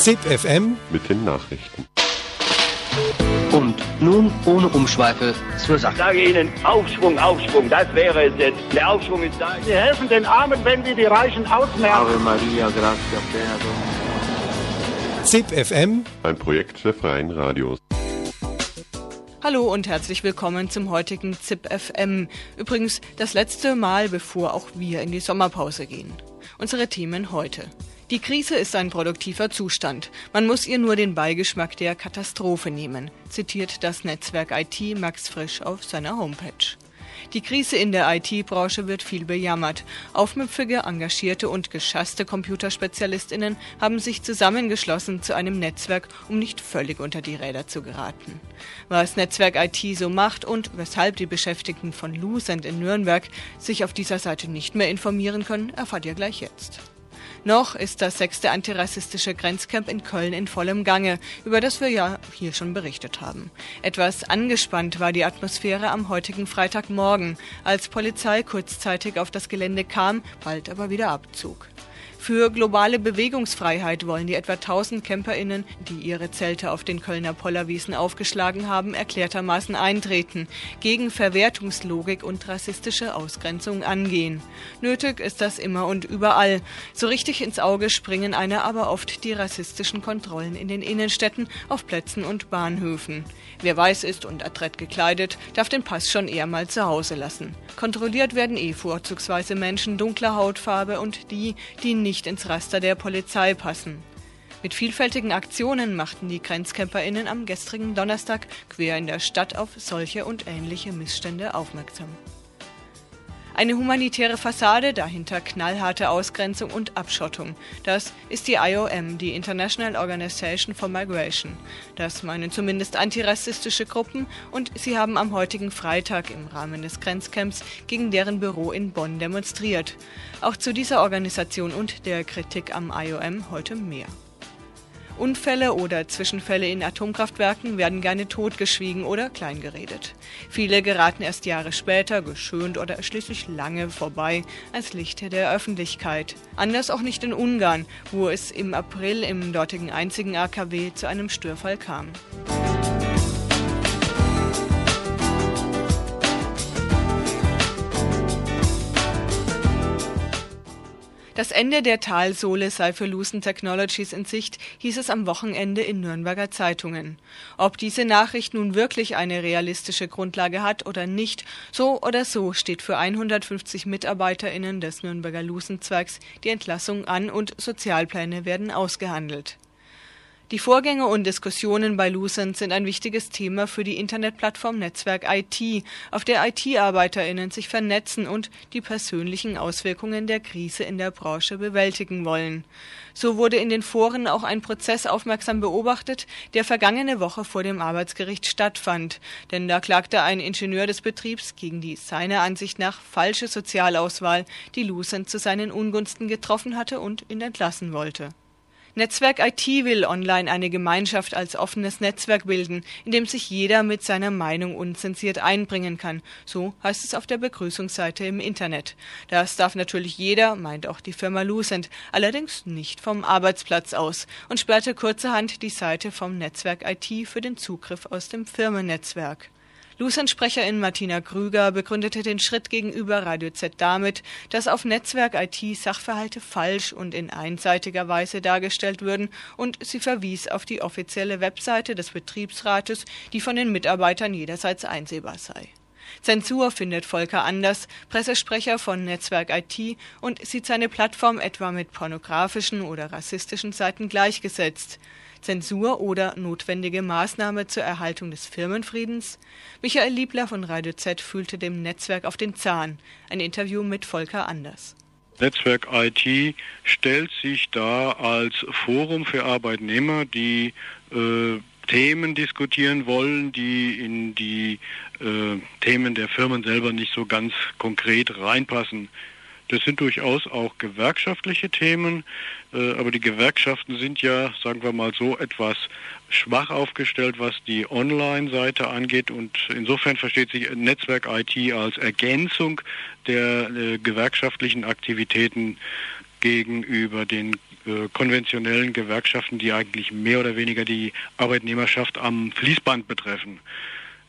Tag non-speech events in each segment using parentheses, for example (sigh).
ZIP FM mit den Nachrichten. Und nun ohne Umschweife zur Sache. Ich sage Ihnen, Aufschwung, Aufschwung, das wäre es jetzt. Der Aufschwung ist da. Sie helfen den Armen, wenn wir die Reichen ausmerzen. Ave Maria, gratia plena ZIP FM Ein Projekt der Freien Radios. Hallo und herzlich willkommen zum heutigen ZIP FM. Übrigens das letzte Mal, bevor auch wir in die Sommerpause gehen. Unsere Themen heute. Die Krise ist ein produktiver Zustand. Man muss ihr nur den Beigeschmack der Katastrophe nehmen, zitiert das Netzwerk IT Max Frisch auf seiner Homepage. Die Krise in der IT-Branche wird viel bejammert. Aufmüpfige, engagierte und geschasste Computerspezialistinnen haben sich zusammengeschlossen zu einem Netzwerk, um nicht völlig unter die Räder zu geraten. Was Netzwerk IT so macht und weshalb die Beschäftigten von Lucent in Nürnberg sich auf dieser Seite nicht mehr informieren können, erfahrt ihr gleich jetzt. Noch ist das sechste antirassistische Grenzcamp in Köln in vollem Gange, über das wir ja hier schon berichtet haben. Etwas angespannt war die Atmosphäre am heutigen Freitagmorgen, als Polizei kurzzeitig auf das Gelände kam, bald aber wieder abzog. Für globale Bewegungsfreiheit wollen die etwa 1000 CamperInnen, die ihre Zelte auf den Kölner Pollerwiesen aufgeschlagen haben, erklärtermaßen eintreten, gegen Verwertungslogik und rassistische Ausgrenzung angehen. Nötig ist das immer und überall. So richtig ins Auge springen einer aber oft die rassistischen Kontrollen in den Innenstädten, auf Plätzen und Bahnhöfen. Wer weiß ist und adrett gekleidet, darf den Pass schon eher mal zu Hause lassen. Kontrolliert werden eh vorzugsweise Menschen dunkler Hautfarbe und die, die nicht ins Raster der Polizei passen. Mit vielfältigen Aktionen machten die GrenzcamperInnen am gestrigen Donnerstag quer in der Stadt auf solche und ähnliche Missstände aufmerksam. Eine humanitäre Fassade, dahinter knallharte Ausgrenzung und Abschottung. Das ist die IOM, die International Organization for Migration. Das meinen zumindest antirassistische Gruppen und sie haben am heutigen Freitag im Rahmen des Grenzcamps gegen deren Büro in Bonn demonstriert. Auch zu dieser Organisation und der Kritik am IOM heute mehr. Unfälle oder Zwischenfälle in Atomkraftwerken werden gerne totgeschwiegen oder kleingeredet. Viele geraten erst Jahre später, geschönt oder schließlich lange vorbei, als Lichte der Öffentlichkeit. Anders auch nicht in Ungarn, wo es im April im dortigen einzigen AKW zu einem Störfall kam. Das Ende der Talsohle sei für Lucent Technologies in Sicht, hieß es am Wochenende in Nürnberger Zeitungen. Ob diese Nachricht nun wirklich eine realistische Grundlage hat oder nicht, so oder so steht für 150 MitarbeiterInnen des Nürnberger Lucent-Zwergs die Entlassung an und Sozialpläne werden ausgehandelt. Die Vorgänge und Diskussionen bei Lucent sind ein wichtiges Thema für die Internetplattform Netzwerk IT, auf der IT-ArbeiterInnen sich vernetzen und die persönlichen Auswirkungen der Krise in der Branche bewältigen wollen. So wurde in den Foren auch ein Prozess aufmerksam beobachtet, der vergangene Woche vor dem Arbeitsgericht stattfand. Denn da klagte ein Ingenieur des Betriebs gegen die seiner Ansicht nach falsche Sozialauswahl, die Lucent zu seinen Ungunsten getroffen hatte und ihn entlassen wollte. Netzwerk IT will online eine Gemeinschaft als offenes Netzwerk bilden, in dem sich jeder mit seiner Meinung unzensiert einbringen kann. So heißt es auf der Begrüßungsseite im Internet. Das darf natürlich jeder, meint auch die Firma Lucent, allerdings nicht vom Arbeitsplatz aus und sperrte kurzerhand die Seite vom Netzwerk IT für den Zugriff aus dem Firmennetzwerk. Lucent-Sprecherin Martina Krüger begründete den Schritt gegenüber Radio Z damit, dass auf Netzwerk IT Sachverhalte falsch und in einseitiger Weise dargestellt würden und sie verwies auf die offizielle Webseite des Betriebsrates, die von den Mitarbeitern jederseits einsehbar sei. Zensur findet Volker Anders, Pressesprecher von Netzwerk IT, und sieht seine Plattform etwa mit pornografischen oder rassistischen Seiten gleichgesetzt. Zensur oder notwendige Maßnahme zur Erhaltung des Firmenfriedens? Michael Liebler von Radio Z fühlte dem Netzwerk auf den Zahn. Ein Interview mit Volker Anders. Netzwerk IT stellt sich da als Forum für Arbeitnehmer, die äh, Themen diskutieren wollen, die in die äh, Themen der Firmen selber nicht so ganz konkret reinpassen. Das sind durchaus auch gewerkschaftliche Themen, äh, aber die Gewerkschaften sind ja, sagen wir mal so, etwas schwach aufgestellt, was die Online-Seite angeht und insofern versteht sich Netzwerk IT als Ergänzung der äh, gewerkschaftlichen Aktivitäten gegenüber den äh, konventionellen Gewerkschaften, die eigentlich mehr oder weniger die Arbeitnehmerschaft am Fließband betreffen.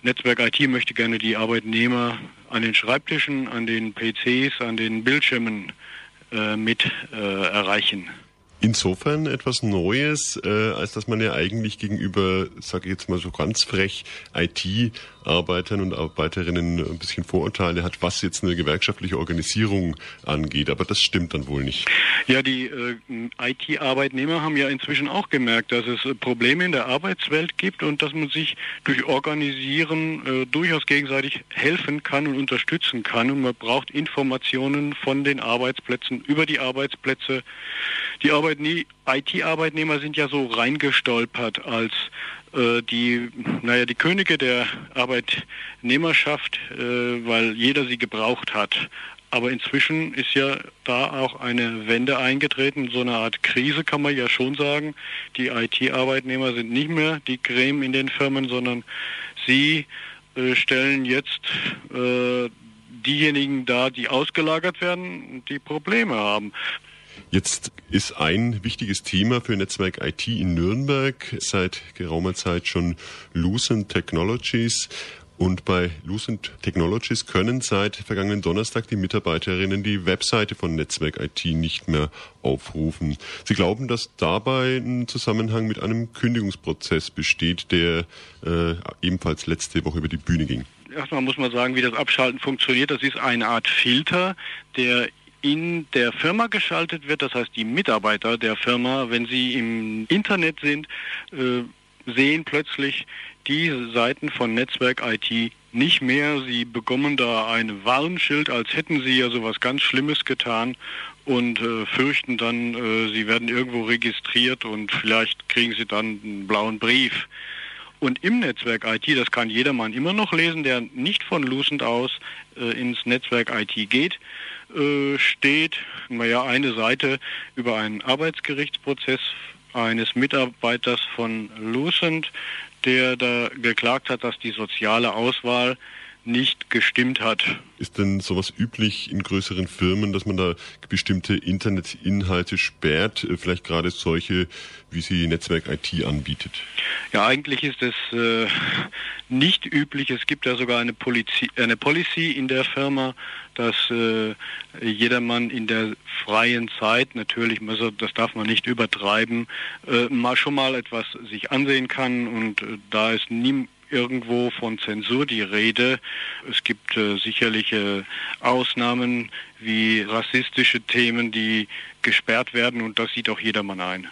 Netzwerk IT möchte gerne die Arbeitnehmer an den Schreibtischen, an den PCs, an den Bildschirmen äh, mit äh, erreichen. Insofern etwas Neues, äh, als dass man ja eigentlich gegenüber, sage ich jetzt mal so ganz frech, IT-Arbeitern und Arbeiterinnen ein bisschen Vorurteile hat, was jetzt eine gewerkschaftliche Organisierung angeht. Aber das stimmt dann wohl nicht. Ja, die äh, IT-Arbeitnehmer haben ja inzwischen auch gemerkt, dass es äh, Probleme in der Arbeitswelt gibt und dass man sich durch Organisieren äh, durchaus gegenseitig helfen kann und unterstützen kann. Und man braucht Informationen von den Arbeitsplätzen über die Arbeitsplätze. Die IT-Arbeitnehmer sind ja so reingestolpert als äh, die, naja, die Könige der Arbeitnehmerschaft, äh, weil jeder sie gebraucht hat. Aber inzwischen ist ja da auch eine Wende eingetreten, so eine Art Krise kann man ja schon sagen. Die IT-Arbeitnehmer sind nicht mehr die Creme in den Firmen, sondern sie äh, stellen jetzt äh, diejenigen dar, die ausgelagert werden und die Probleme haben. Jetzt ist ein wichtiges Thema für Netzwerk IT in Nürnberg seit geraumer Zeit schon Lucent Technologies. Und bei Lucent Technologies können seit vergangenen Donnerstag die Mitarbeiterinnen die Webseite von Netzwerk IT nicht mehr aufrufen. Sie glauben, dass dabei ein Zusammenhang mit einem Kündigungsprozess besteht, der äh, ebenfalls letzte Woche über die Bühne ging. Erstmal muss man sagen, wie das Abschalten funktioniert. Das ist eine Art Filter, der in der Firma geschaltet wird. Das heißt, die Mitarbeiter der Firma, wenn sie im Internet sind, äh, sehen plötzlich die Seiten von Netzwerk IT nicht mehr. Sie bekommen da ein Warnschild, als hätten sie ja sowas ganz Schlimmes getan und äh, fürchten dann, äh, sie werden irgendwo registriert und vielleicht kriegen sie dann einen blauen Brief. Und im Netzwerk IT, das kann jedermann immer noch lesen, der nicht von Lucent aus äh, ins Netzwerk IT geht, äh, steht, naja, eine Seite über einen Arbeitsgerichtsprozess eines Mitarbeiters von Lucent, der da geklagt hat, dass die soziale Auswahl nicht gestimmt hat. Ist denn sowas üblich in größeren Firmen, dass man da bestimmte Internetinhalte sperrt, äh, vielleicht gerade solche, wie sie Netzwerk IT anbietet? Ja, eigentlich ist es äh, nicht üblich. Es gibt ja sogar eine, Polizi eine Policy in der Firma, dass äh, jedermann in der freien Zeit, natürlich, also das darf man nicht übertreiben, äh, mal schon mal etwas sich ansehen kann. Und äh, da ist nie irgendwo von Zensur die Rede. Es gibt äh, sicherlich äh, Ausnahmen wie rassistische Themen, die gesperrt werden. Und das sieht auch jedermann ein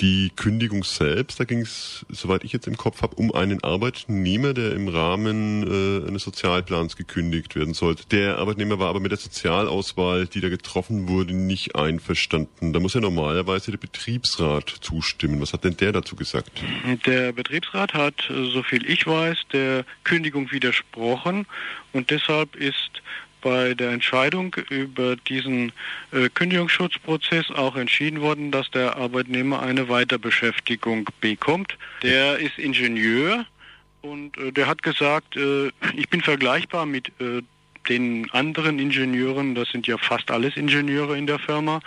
die Kündigung selbst, da ging es, soweit ich jetzt im Kopf habe, um einen Arbeitnehmer, der im Rahmen äh, eines Sozialplans gekündigt werden sollte. Der Arbeitnehmer war aber mit der Sozialauswahl, die da getroffen wurde, nicht einverstanden. Da muss ja normalerweise der Betriebsrat zustimmen. Was hat denn der dazu gesagt? Der Betriebsrat hat, so viel ich weiß, der Kündigung widersprochen und deshalb ist bei der Entscheidung über diesen äh, Kündigungsschutzprozess auch entschieden worden, dass der Arbeitnehmer eine Weiterbeschäftigung bekommt. Der ist Ingenieur und äh, der hat gesagt, äh, ich bin vergleichbar mit äh, den anderen Ingenieuren, das sind ja fast alles Ingenieure in der Firma,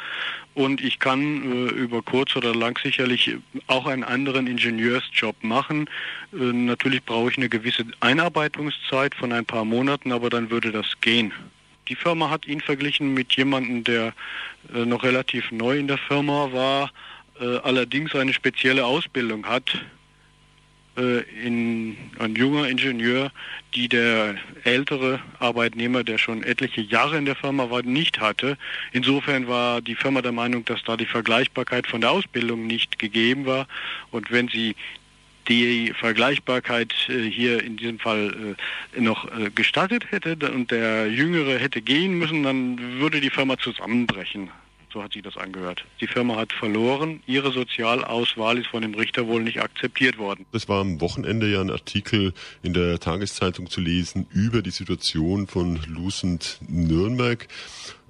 und ich kann äh, über kurz oder lang sicherlich auch einen anderen Ingenieursjob machen. Äh, natürlich brauche ich eine gewisse Einarbeitungszeit von ein paar Monaten, aber dann würde das gehen. Die Firma hat ihn verglichen mit jemandem, der äh, noch relativ neu in der Firma war, äh, allerdings eine spezielle Ausbildung hat. Äh, in, ein junger Ingenieur, die der ältere Arbeitnehmer, der schon etliche Jahre in der Firma war, nicht hatte. Insofern war die Firma der Meinung, dass da die Vergleichbarkeit von der Ausbildung nicht gegeben war. Und wenn sie die Vergleichbarkeit äh, hier in diesem Fall äh, noch gestattet hätte und der Jüngere hätte gehen müssen, dann würde die Firma zusammenbrechen. So hat sich das angehört. Die Firma hat verloren. Ihre Sozialauswahl ist von dem Richter wohl nicht akzeptiert worden. Es war am Wochenende ja ein Artikel in der Tageszeitung zu lesen über die Situation von Lucent Nürnberg.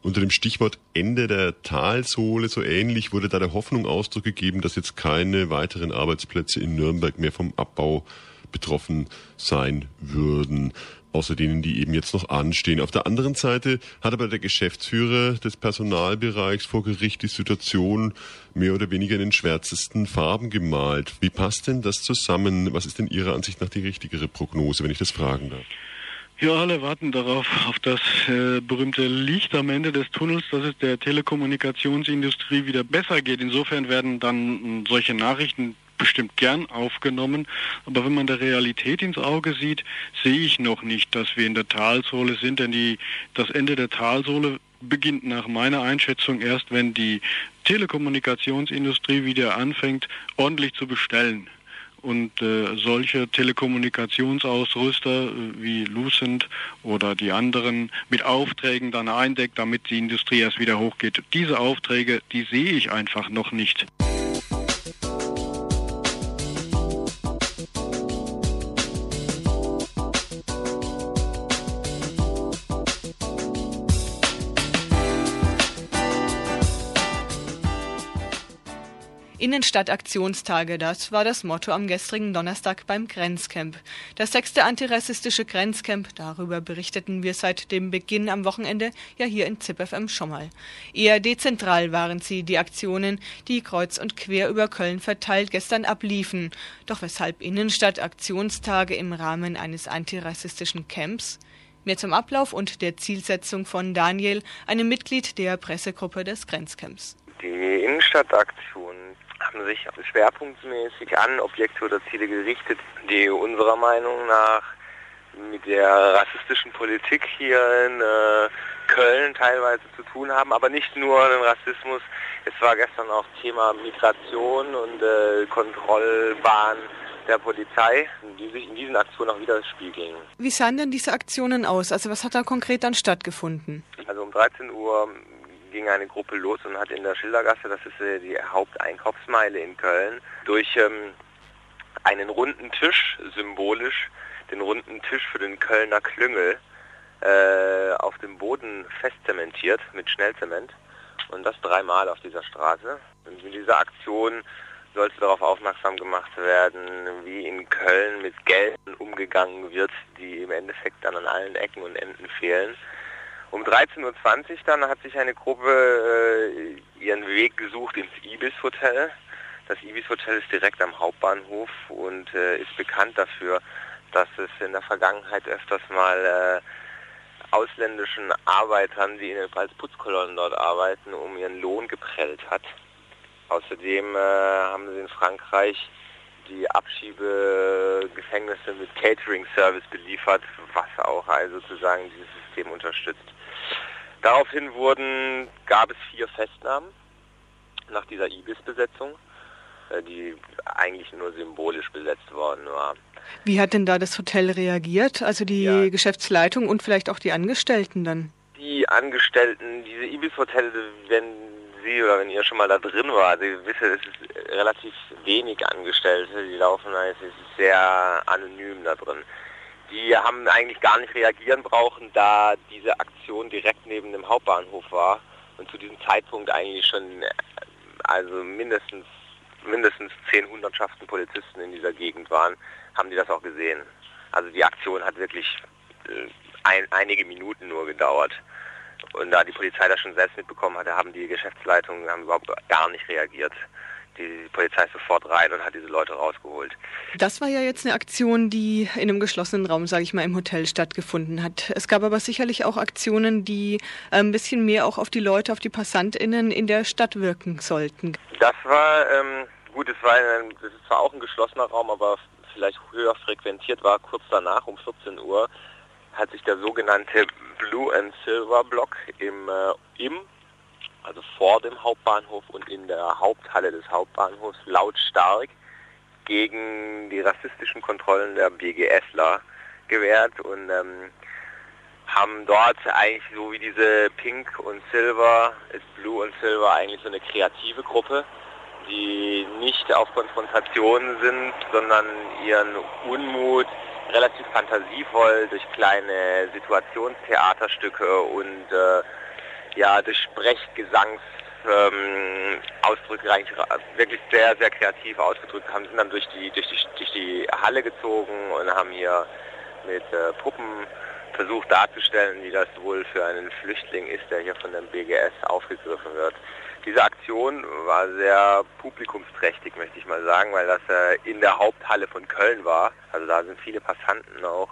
Unter dem Stichwort Ende der Talsohle, so ähnlich, wurde da der Hoffnung Ausdruck gegeben, dass jetzt keine weiteren Arbeitsplätze in Nürnberg mehr vom Abbau betroffen sein würden außer denen, die eben jetzt noch anstehen. Auf der anderen Seite hat aber der Geschäftsführer des Personalbereichs vor Gericht die Situation mehr oder weniger in den schwärzesten Farben gemalt. Wie passt denn das zusammen? Was ist denn Ihrer Ansicht nach die richtigere Prognose, wenn ich das fragen darf? Ja, alle warten darauf, auf das äh, berühmte Licht am Ende des Tunnels, dass es der Telekommunikationsindustrie wieder besser geht. Insofern werden dann solche Nachrichten bestimmt gern aufgenommen, aber wenn man der Realität ins Auge sieht, sehe ich noch nicht, dass wir in der Talsohle sind, denn die, das Ende der Talsohle beginnt nach meiner Einschätzung erst, wenn die Telekommunikationsindustrie wieder anfängt, ordentlich zu bestellen und äh, solche Telekommunikationsausrüster äh, wie Lucent oder die anderen mit Aufträgen dann eindeckt, damit die Industrie erst wieder hochgeht. Diese Aufträge, die sehe ich einfach noch nicht. Innenstadtaktionstage, das war das Motto am gestrigen Donnerstag beim Grenzcamp. Das sechste antirassistische Grenzcamp, darüber berichteten wir seit dem Beginn am Wochenende ja hier in ZipFM schon mal. Eher dezentral waren sie, die Aktionen, die kreuz und quer über Köln verteilt gestern abliefen. Doch weshalb Innenstadtaktionstage im Rahmen eines antirassistischen Camps? Mehr zum Ablauf und der Zielsetzung von Daniel, einem Mitglied der Pressegruppe des Grenzcamps. Die Innenstadtaktion haben sich schwerpunktmäßig an Objekte oder Ziele gerichtet, die unserer Meinung nach mit der rassistischen Politik hier in äh, Köln teilweise zu tun haben, aber nicht nur den Rassismus. Es war gestern auch Thema Migration und äh, Kontrollbahn der Polizei, die sich in diesen Aktionen auch widerspiegeln. Wie sahen denn diese Aktionen aus? Also was hat da konkret dann stattgefunden? Also um 13 Uhr ging eine Gruppe los und hat in der Schildergasse, das ist äh, die Haupteinkaufsmeile in Köln, durch ähm, einen runden Tisch, symbolisch den runden Tisch für den Kölner Klüngel, äh, auf dem Boden festzementiert mit Schnellzement und das dreimal auf dieser Straße. Und in dieser Aktion sollte darauf aufmerksam gemacht werden, wie in Köln mit Geldern umgegangen wird, die im Endeffekt dann an allen Ecken und Enden fehlen. Um 13.20 Uhr dann hat sich eine Gruppe äh, ihren Weg gesucht ins Ibis Hotel. Das Ibis Hotel ist direkt am Hauptbahnhof und äh, ist bekannt dafür, dass es in der Vergangenheit öfters mal äh, ausländischen Arbeitern, die als Putzkolonnen dort arbeiten, um ihren Lohn geprellt hat. Außerdem äh, haben sie in Frankreich die Abschiebegefängnisse mit Catering-Service beliefert, was auch also sozusagen dieses System unterstützt. Daraufhin wurden, gab es vier Festnahmen nach dieser Ibis-Besetzung, äh, die eigentlich nur symbolisch besetzt worden war. Wie hat denn da das Hotel reagiert? Also die ja. Geschäftsleitung und vielleicht auch die Angestellten dann? Die Angestellten, diese Ibis-Hotels, wenn Sie oder wenn ihr schon mal da drin war, Sie wissen, es ist relativ wenig Angestellte, die laufen, es ist sehr anonym da drin. Die haben eigentlich gar nicht reagieren brauchen, da diese Aktion direkt neben dem Hauptbahnhof war und zu diesem Zeitpunkt eigentlich schon äh, also mindestens mindestens zehn Hundertschaften Polizisten in dieser Gegend waren, haben die das auch gesehen. Also die Aktion hat wirklich äh, ein, einige Minuten nur gedauert. Und da die Polizei das schon selbst mitbekommen hatte, haben die Geschäftsleitungen haben überhaupt gar nicht reagiert die Polizei sofort rein und hat diese Leute rausgeholt. Das war ja jetzt eine Aktion, die in einem geschlossenen Raum, sage ich mal, im Hotel stattgefunden hat. Es gab aber sicherlich auch Aktionen, die äh, ein bisschen mehr auch auf die Leute, auf die PassantInnen in der Stadt wirken sollten. Das war, ähm, gut, es war ein, das ist zwar auch ein geschlossener Raum, aber vielleicht höher frequentiert war, kurz danach um 14 Uhr hat sich der sogenannte Blue and Silver Block im, äh, im also vor dem Hauptbahnhof und in der Haupthalle des Hauptbahnhofs lautstark gegen die rassistischen Kontrollen der BGSler gewehrt und ähm, haben dort eigentlich so wie diese Pink und Silver, ist Blue und Silver eigentlich so eine kreative Gruppe, die nicht auf Konfrontationen sind, sondern ihren Unmut relativ fantasievoll durch kleine Situationstheaterstücke und äh, ja, durch Sprechgesangs ähm, Ausdrücke eigentlich wirklich sehr, sehr kreativ ausgedrückt, haben sind dann durch die, durch die, durch die Halle gezogen und haben hier mit äh, Puppen versucht darzustellen, wie das wohl für einen Flüchtling ist, der hier von dem BGS aufgegriffen wird. Diese Aktion war sehr publikumsträchtig, möchte ich mal sagen, weil das äh, in der Haupthalle von Köln war. Also da sind viele Passanten auch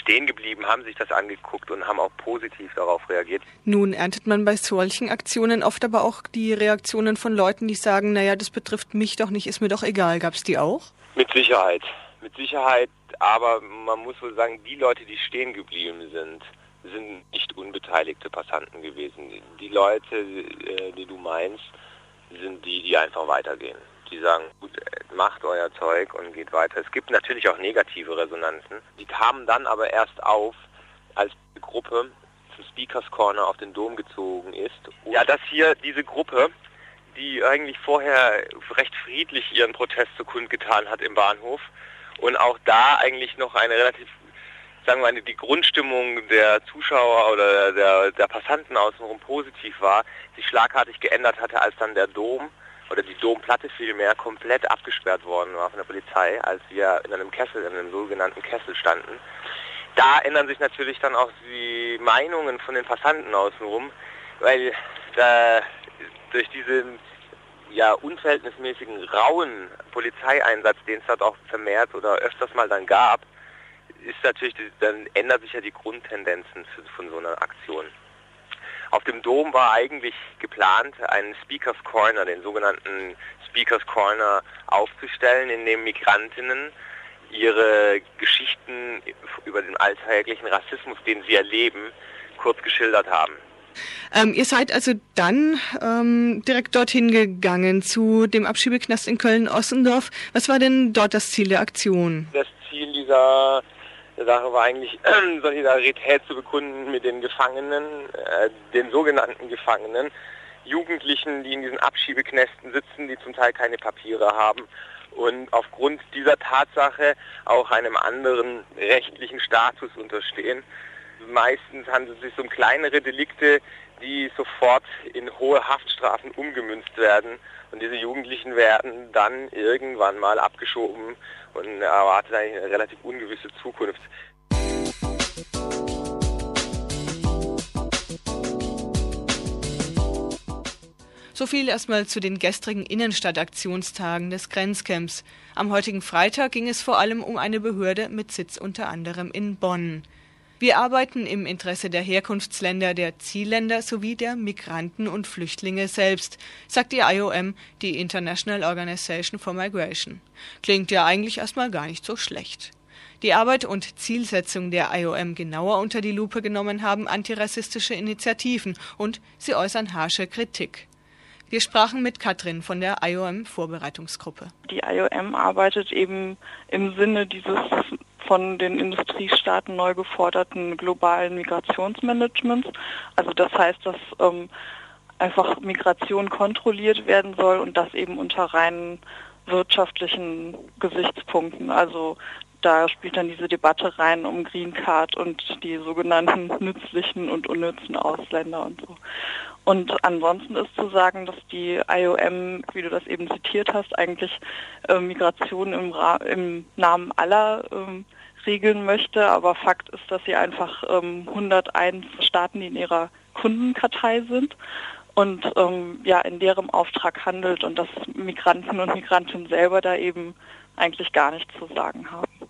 stehen geblieben, haben sich das angeguckt und haben auch positiv darauf reagiert. Nun erntet man bei solchen Aktionen oft aber auch die Reaktionen von Leuten, die sagen, naja, das betrifft mich doch nicht, ist mir doch egal. Gab es die auch? Mit Sicherheit. Mit Sicherheit, aber man muss wohl sagen, die Leute, die stehen geblieben sind, sind nicht unbeteiligte Passanten gewesen. Die Leute, äh, die du meinst, sind die, die einfach weitergehen die sagen, gut, macht euer Zeug und geht weiter. Es gibt natürlich auch negative Resonanzen. Die kamen dann aber erst auf, als die Gruppe zum Speakers Corner auf den Dom gezogen ist. Ja, dass hier diese Gruppe, die eigentlich vorher recht friedlich ihren Protest so kundgetan hat im Bahnhof und auch da eigentlich noch eine relativ sagen wir mal, die Grundstimmung der Zuschauer oder der, der Passanten außenrum positiv war, sich schlagartig geändert hatte, als dann der Dom oder die Domplatte vielmehr komplett abgesperrt worden war von der Polizei, als wir in einem Kessel, in einem sogenannten Kessel standen. Da ändern sich natürlich dann auch die Meinungen von den Passanten außenrum, weil da durch diesen ja unverhältnismäßigen rauen Polizeieinsatz, den es dort auch vermehrt oder öfters mal dann gab, ist natürlich, dann ändern sich ja die Grundtendenzen von so einer Aktion. Auf dem Dom war eigentlich geplant, einen Speakers Corner, den sogenannten Speakers Corner aufzustellen, in dem Migrantinnen ihre Geschichten über den alltäglichen Rassismus, den sie erleben, kurz geschildert haben. Ähm, ihr seid also dann ähm, direkt dorthin gegangen zu dem Abschiebeknast in Köln-Ossendorf. Was war denn dort das Ziel der Aktion? Das Ziel dieser der Sache war eigentlich (clears throat) Solidarität zu bekunden mit den Gefangenen, äh, den sogenannten Gefangenen, Jugendlichen, die in diesen Abschiebeknästen sitzen, die zum Teil keine Papiere haben und aufgrund dieser Tatsache auch einem anderen rechtlichen Status unterstehen. Meistens handelt es sich um kleinere Delikte, die sofort in hohe Haftstrafen umgemünzt werden. Und diese Jugendlichen werden dann irgendwann mal abgeschoben und erwartet eigentlich eine relativ ungewisse Zukunft. So viel erstmal zu den gestrigen Innenstadtaktionstagen des Grenzcamps. Am heutigen Freitag ging es vor allem um eine Behörde mit Sitz unter anderem in Bonn. Wir arbeiten im Interesse der Herkunftsländer, der Zielländer sowie der Migranten und Flüchtlinge selbst, sagt die IOM, die International Organization for Migration. Klingt ja eigentlich erstmal gar nicht so schlecht. Die Arbeit und Zielsetzung der IOM genauer unter die Lupe genommen haben antirassistische Initiativen und sie äußern harsche Kritik. Wir sprachen mit Katrin von der IOM Vorbereitungsgruppe. Die IOM arbeitet eben im Sinne dieses von den Industriestaaten neu geforderten globalen Migrationsmanagements. Also das heißt, dass ähm, einfach Migration kontrolliert werden soll und das eben unter reinen wirtschaftlichen Gesichtspunkten. Also da spielt dann diese Debatte rein um Green Card und die sogenannten nützlichen und unnützen Ausländer und so. Und ansonsten ist zu sagen, dass die IOM, wie du das eben zitiert hast, eigentlich äh, Migration im, im, Namen aller ähm, regeln möchte. Aber Fakt ist, dass sie einfach ähm, 101 Staaten, die in ihrer Kundenkartei sind und ähm, ja in deren Auftrag handelt und dass Migranten und Migrantinnen selber da eben eigentlich gar nichts zu sagen haben.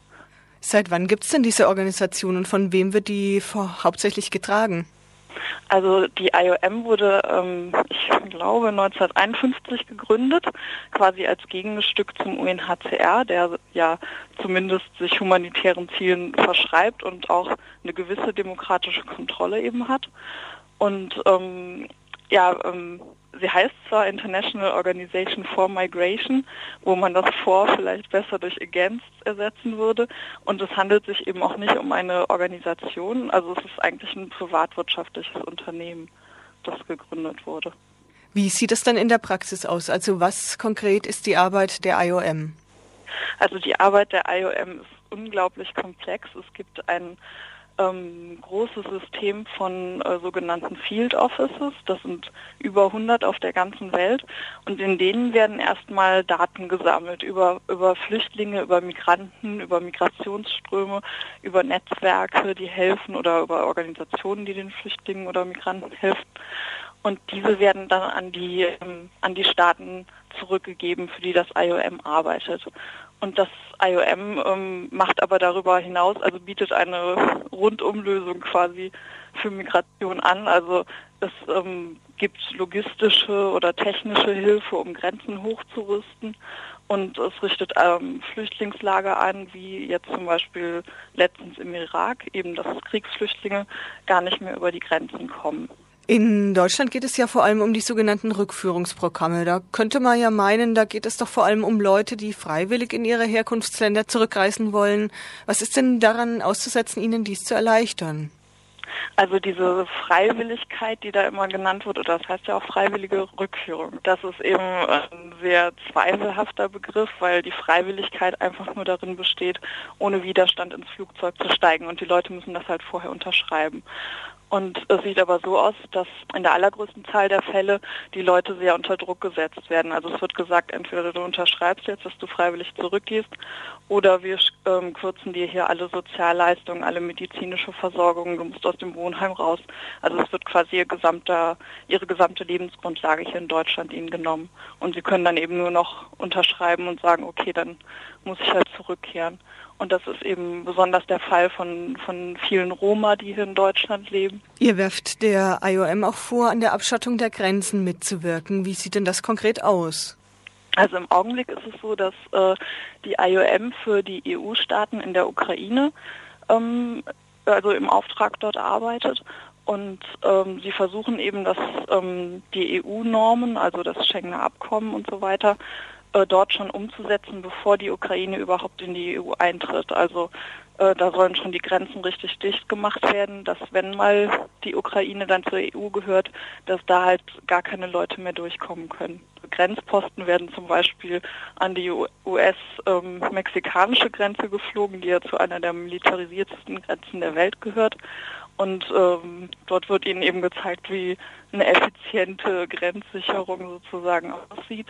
Seit wann gibt es denn diese Organisation und von wem wird die hauptsächlich getragen? Also die IOM wurde, ähm, ich glaube, 1951 gegründet, quasi als Gegenstück zum UNHCR, der ja zumindest sich humanitären Zielen verschreibt und auch eine gewisse demokratische Kontrolle eben hat. Und ähm, ja, ähm, sie heißt zwar International Organization for Migration, wo man das vor vielleicht besser durch Against ersetzen würde. Und es handelt sich eben auch nicht um eine Organisation, also es ist eigentlich ein privatwirtschaftliches Unternehmen, das gegründet wurde. Wie sieht es dann in der Praxis aus? Also was konkret ist die Arbeit der IOM? Also die Arbeit der IOM ist unglaublich komplex. Es gibt einen ähm, großes System von äh, sogenannten Field Offices. Das sind über 100 auf der ganzen Welt. Und in denen werden erstmal Daten gesammelt über, über Flüchtlinge, über Migranten, über Migrationsströme, über Netzwerke, die helfen oder über Organisationen, die den Flüchtlingen oder Migranten helfen. Und diese werden dann an die, ähm, an die Staaten zurückgegeben, für die das IOM arbeitet. Und das IOM ähm, macht aber darüber hinaus, also bietet eine Rundumlösung quasi für Migration an. Also es ähm, gibt logistische oder technische Hilfe, um Grenzen hochzurüsten. Und es richtet ähm, Flüchtlingslager an, wie jetzt zum Beispiel letztens im Irak, eben dass Kriegsflüchtlinge gar nicht mehr über die Grenzen kommen. In Deutschland geht es ja vor allem um die sogenannten Rückführungsprogramme. Da könnte man ja meinen, da geht es doch vor allem um Leute, die freiwillig in ihre Herkunftsländer zurückreisen wollen. Was ist denn daran auszusetzen, ihnen dies zu erleichtern? Also diese Freiwilligkeit, die da immer genannt wird, oder das heißt ja auch freiwillige Rückführung, das ist eben ein sehr zweifelhafter Begriff, weil die Freiwilligkeit einfach nur darin besteht, ohne Widerstand ins Flugzeug zu steigen und die Leute müssen das halt vorher unterschreiben. Und es sieht aber so aus, dass in der allergrößten Zahl der Fälle die Leute sehr unter Druck gesetzt werden. Also es wird gesagt, entweder du unterschreibst jetzt, dass du freiwillig zurückgehst, oder wir ähm, kürzen dir hier alle Sozialleistungen, alle medizinische Versorgung, du musst aus dem Wohnheim raus. Also es wird quasi ihr gesamter, ihre gesamte Lebensgrundlage hier in Deutschland ihnen genommen. Und sie können dann eben nur noch unterschreiben und sagen, okay, dann muss ich halt zurückkehren. Und das ist eben besonders der Fall von, von vielen Roma, die hier in Deutschland leben. Ihr werft der IOM auch vor, an der Abschottung der Grenzen mitzuwirken. Wie sieht denn das konkret aus? Also im Augenblick ist es so, dass äh, die IOM für die EU-Staaten in der Ukraine ähm, also im Auftrag dort arbeitet und ähm, sie versuchen eben, dass ähm, die EU-Normen, also das Schengener Abkommen und so weiter, äh, dort schon umzusetzen, bevor die Ukraine überhaupt in die EU eintritt. Also äh, da sollen schon die Grenzen richtig dicht gemacht werden, dass wenn mal die Ukraine dann zur EU gehört, dass da halt gar keine Leute mehr durchkommen können. Grenzposten werden zum Beispiel an die US-mexikanische ähm, Grenze geflogen, die ja zu einer der militarisiertesten Grenzen der Welt gehört. Und ähm, dort wird ihnen eben gezeigt, wie eine effiziente Grenzsicherung sozusagen aussieht.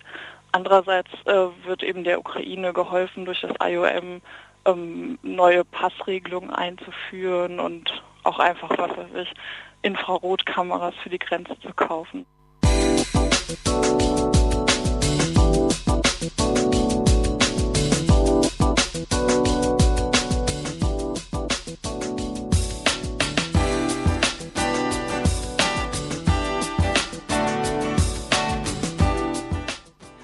Andererseits äh, wird eben der Ukraine geholfen, durch das IOM ähm, neue Passregelungen einzuführen und auch einfach, was weiß ich, Infrarotkameras für die Grenze zu kaufen.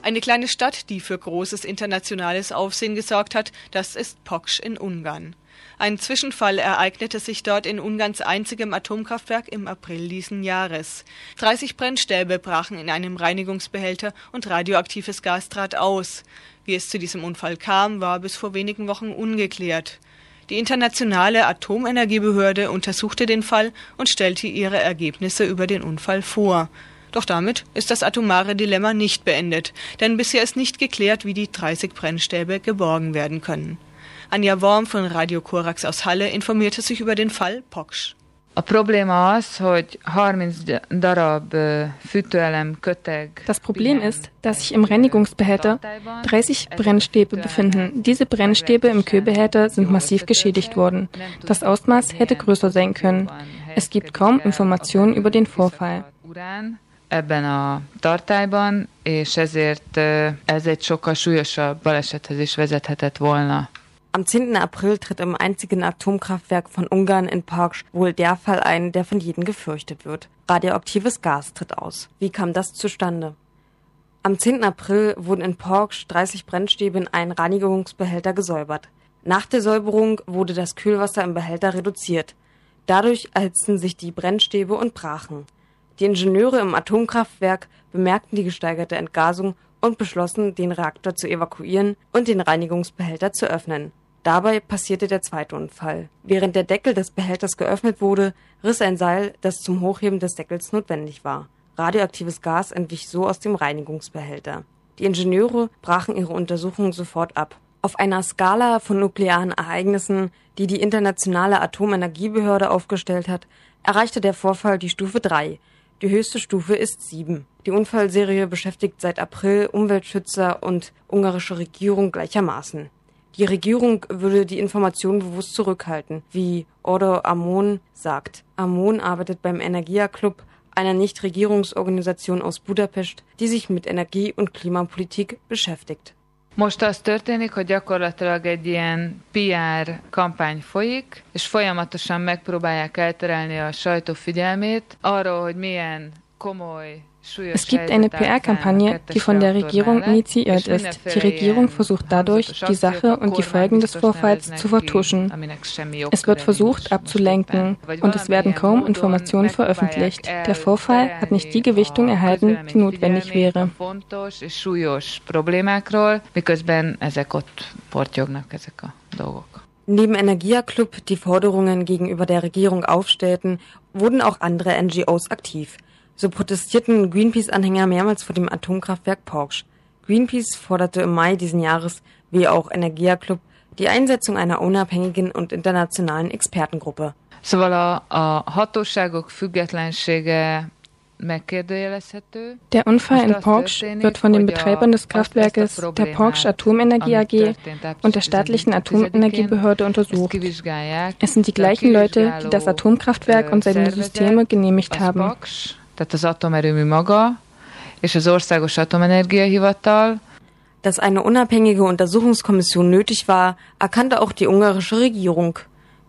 Eine kleine Stadt, die für großes internationales Aufsehen gesorgt hat, das ist Poksch in Ungarn. Ein Zwischenfall ereignete sich dort in Ungarns einzigem Atomkraftwerk im April diesen Jahres. 30 Brennstäbe brachen in einem Reinigungsbehälter und radioaktives Gas trat aus. Wie es zu diesem Unfall kam, war bis vor wenigen Wochen ungeklärt. Die internationale Atomenergiebehörde untersuchte den Fall und stellte ihre Ergebnisse über den Unfall vor. Doch damit ist das atomare Dilemma nicht beendet, denn bisher ist nicht geklärt, wie die 30 Brennstäbe geborgen werden können. Anja Worm von Radio Korax aus Halle informierte sich über den Fall Poksch. Das Problem ist, dass sich im Reinigungsbehälter 30 Brennstäbe befinden. Diese Brennstäbe im Kühlbehälter sind massiv geschädigt worden. Das Ausmaß hätte größer sein können. Es gibt kaum Informationen über den Vorfall ebben a tartályban, és ezért ez egy sokkal súlyosabb balesethez is vezethetett volna. Am 10. April tritt im einzigen Atomkraftwerk von Ungarn in Parksch wohl der Fall ein, der von jedem gefürchtet wird. Radioaktives Gas tritt aus. Wie kam das zustande? Am 10. April wurden in Porksch 30 Brennstäbe in einen Reinigungsbehälter gesäubert. Nach der Säuberung wurde das Kühlwasser im Behälter reduziert. Dadurch erhitzten sich die Brennstäbe und brachen. Die Ingenieure im Atomkraftwerk bemerkten die gesteigerte Entgasung und beschlossen, den Reaktor zu evakuieren und den Reinigungsbehälter zu öffnen. Dabei passierte der zweite Unfall. Während der Deckel des Behälters geöffnet wurde, riss ein Seil, das zum Hochheben des Deckels notwendig war. Radioaktives Gas entwich so aus dem Reinigungsbehälter. Die Ingenieure brachen ihre Untersuchungen sofort ab. Auf einer Skala von nuklearen Ereignissen, die die Internationale Atomenergiebehörde aufgestellt hat, erreichte der Vorfall die Stufe 3. Die höchste Stufe ist 7. Die Unfallserie beschäftigt seit April Umweltschützer und ungarische Regierung gleichermaßen. Die Regierung würde die Informationen bewusst zurückhalten, wie Ordo Amon sagt. Amon arbeitet beim Energia Club, einer Nichtregierungsorganisation aus Budapest, die sich mit Energie- und Klimapolitik beschäftigt. Most az történik, hogy gyakorlatilag egy ilyen PR kampány folyik, és folyamatosan megpróbálják elterelni a sajtó figyelmét arról, hogy milyen komoly Es gibt eine PR-Kampagne, die von der Regierung initiiert ist. Die Regierung versucht dadurch, die Sache und die Folgen des Vorfalls zu vertuschen. Es wird versucht, abzulenken und es werden kaum Informationen veröffentlicht. Der Vorfall hat nicht die Gewichtung erhalten, die notwendig wäre. Neben Energia Club, die Forderungen gegenüber der Regierung aufstellten, wurden auch andere NGOs aktiv. So protestierten Greenpeace-Anhänger mehrmals vor dem Atomkraftwerk Porsch. Greenpeace forderte im Mai diesen Jahres, wie auch Energia Club, die Einsetzung einer unabhängigen und internationalen Expertengruppe. Szóval a, a hatóságok függetlensége der Unfall in Porksch wird von den Betreibern des Kraftwerkes, der Porksch Atomenergie AG und der staatlichen Atomenergiebehörde untersucht. Es sind die gleichen Leute, die das Atomkraftwerk und seine Systeme genehmigt haben. Tehát az atomerőmű maga és az Országos Atomenergiahivatal. Dass eine unabhängige Untersuchungskommission nötig war, erkannte auch die ungarische Regierung.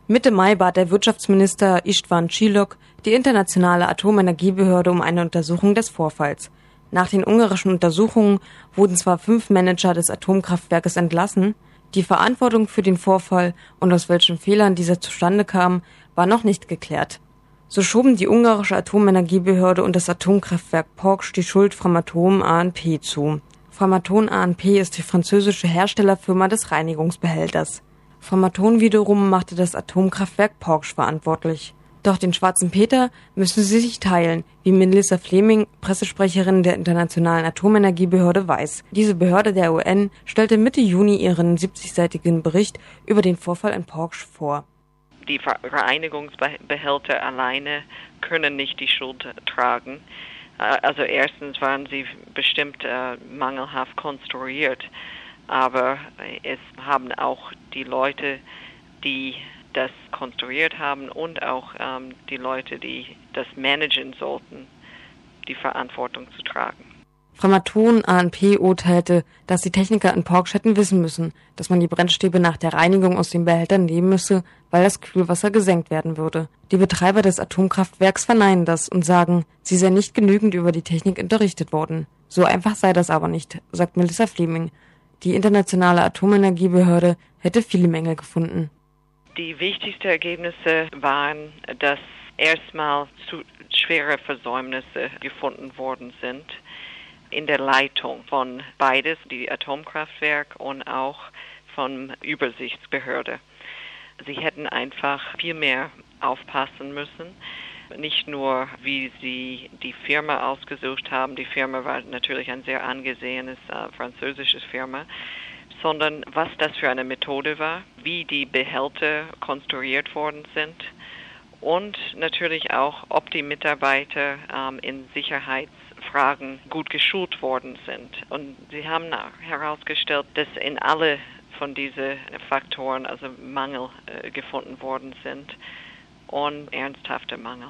Mitte Mai bat der Wirtschaftsminister Istvan Cilok die internationale Atomenergiebehörde um eine Untersuchung des Vorfalls. Nach den ungarischen Untersuchungen wurden zwar fünf Manager des Atomkraftwerkes entlassen, die Verantwortung für den Vorfall und aus welchen Fehlern dieser zustande kam, war noch nicht geklärt. So schoben die ungarische Atomenergiebehörde und das Atomkraftwerk Porch die Schuld Framatome ANP zu. Framatome ANP ist die französische Herstellerfirma des Reinigungsbehälters. Framatome wiederum machte das Atomkraftwerk Porch verantwortlich. Doch den schwarzen Peter müssen sie sich teilen, wie Melissa Fleming, Pressesprecherin der Internationalen Atomenergiebehörde, weiß. Diese Behörde der UN stellte Mitte Juni ihren 70-seitigen Bericht über den Vorfall in Porch vor die Reinigungsbehälter alleine können nicht die Schuld tragen. Äh, also erstens waren sie bestimmt äh, mangelhaft konstruiert, aber es haben auch die Leute, die das konstruiert haben und auch ähm, die Leute, die das managen sollten, die Verantwortung zu tragen. Framaton ANP urteilte, dass die Techniker in Porksch hätten wissen müssen, dass man die Brennstäbe nach der Reinigung aus den Behältern nehmen müsse, weil das Kühlwasser gesenkt werden würde. Die Betreiber des Atomkraftwerks verneinen das und sagen, sie sei nicht genügend über die Technik unterrichtet worden. So einfach sei das aber nicht, sagt Melissa Fleming. Die internationale Atomenergiebehörde hätte viele Mängel gefunden. Die wichtigsten Ergebnisse waren, dass erstmal zu schwere Versäumnisse gefunden worden sind in der Leitung von beides, die Atomkraftwerk und auch von Übersichtsbehörde. Sie hätten einfach viel mehr aufpassen müssen. Nicht nur, wie sie die Firma ausgesucht haben. Die Firma war natürlich ein sehr angesehenes äh, französisches Firma sondern was das für eine Methode war, wie die Behälter konstruiert worden sind und natürlich auch, ob die Mitarbeiter ähm, in Sicherheits Fragen gut geschult worden sind. Und sie haben herausgestellt, dass in alle von diesen Faktoren also Mangel äh, gefunden worden sind und ernsthafte Mangel.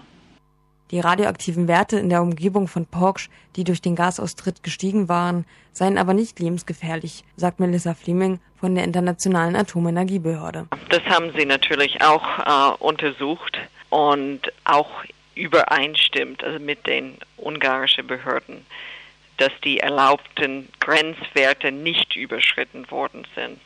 Die radioaktiven Werte in der Umgebung von Porksch, die durch den Gasaustritt gestiegen waren, seien aber nicht lebensgefährlich, sagt Melissa Fleming von der Internationalen Atomenergiebehörde. Das haben sie natürlich auch äh, untersucht und auch übereinstimmt, also mit den ungarischen Behörden, dass die erlaubten Grenzwerte nicht überschritten worden sind.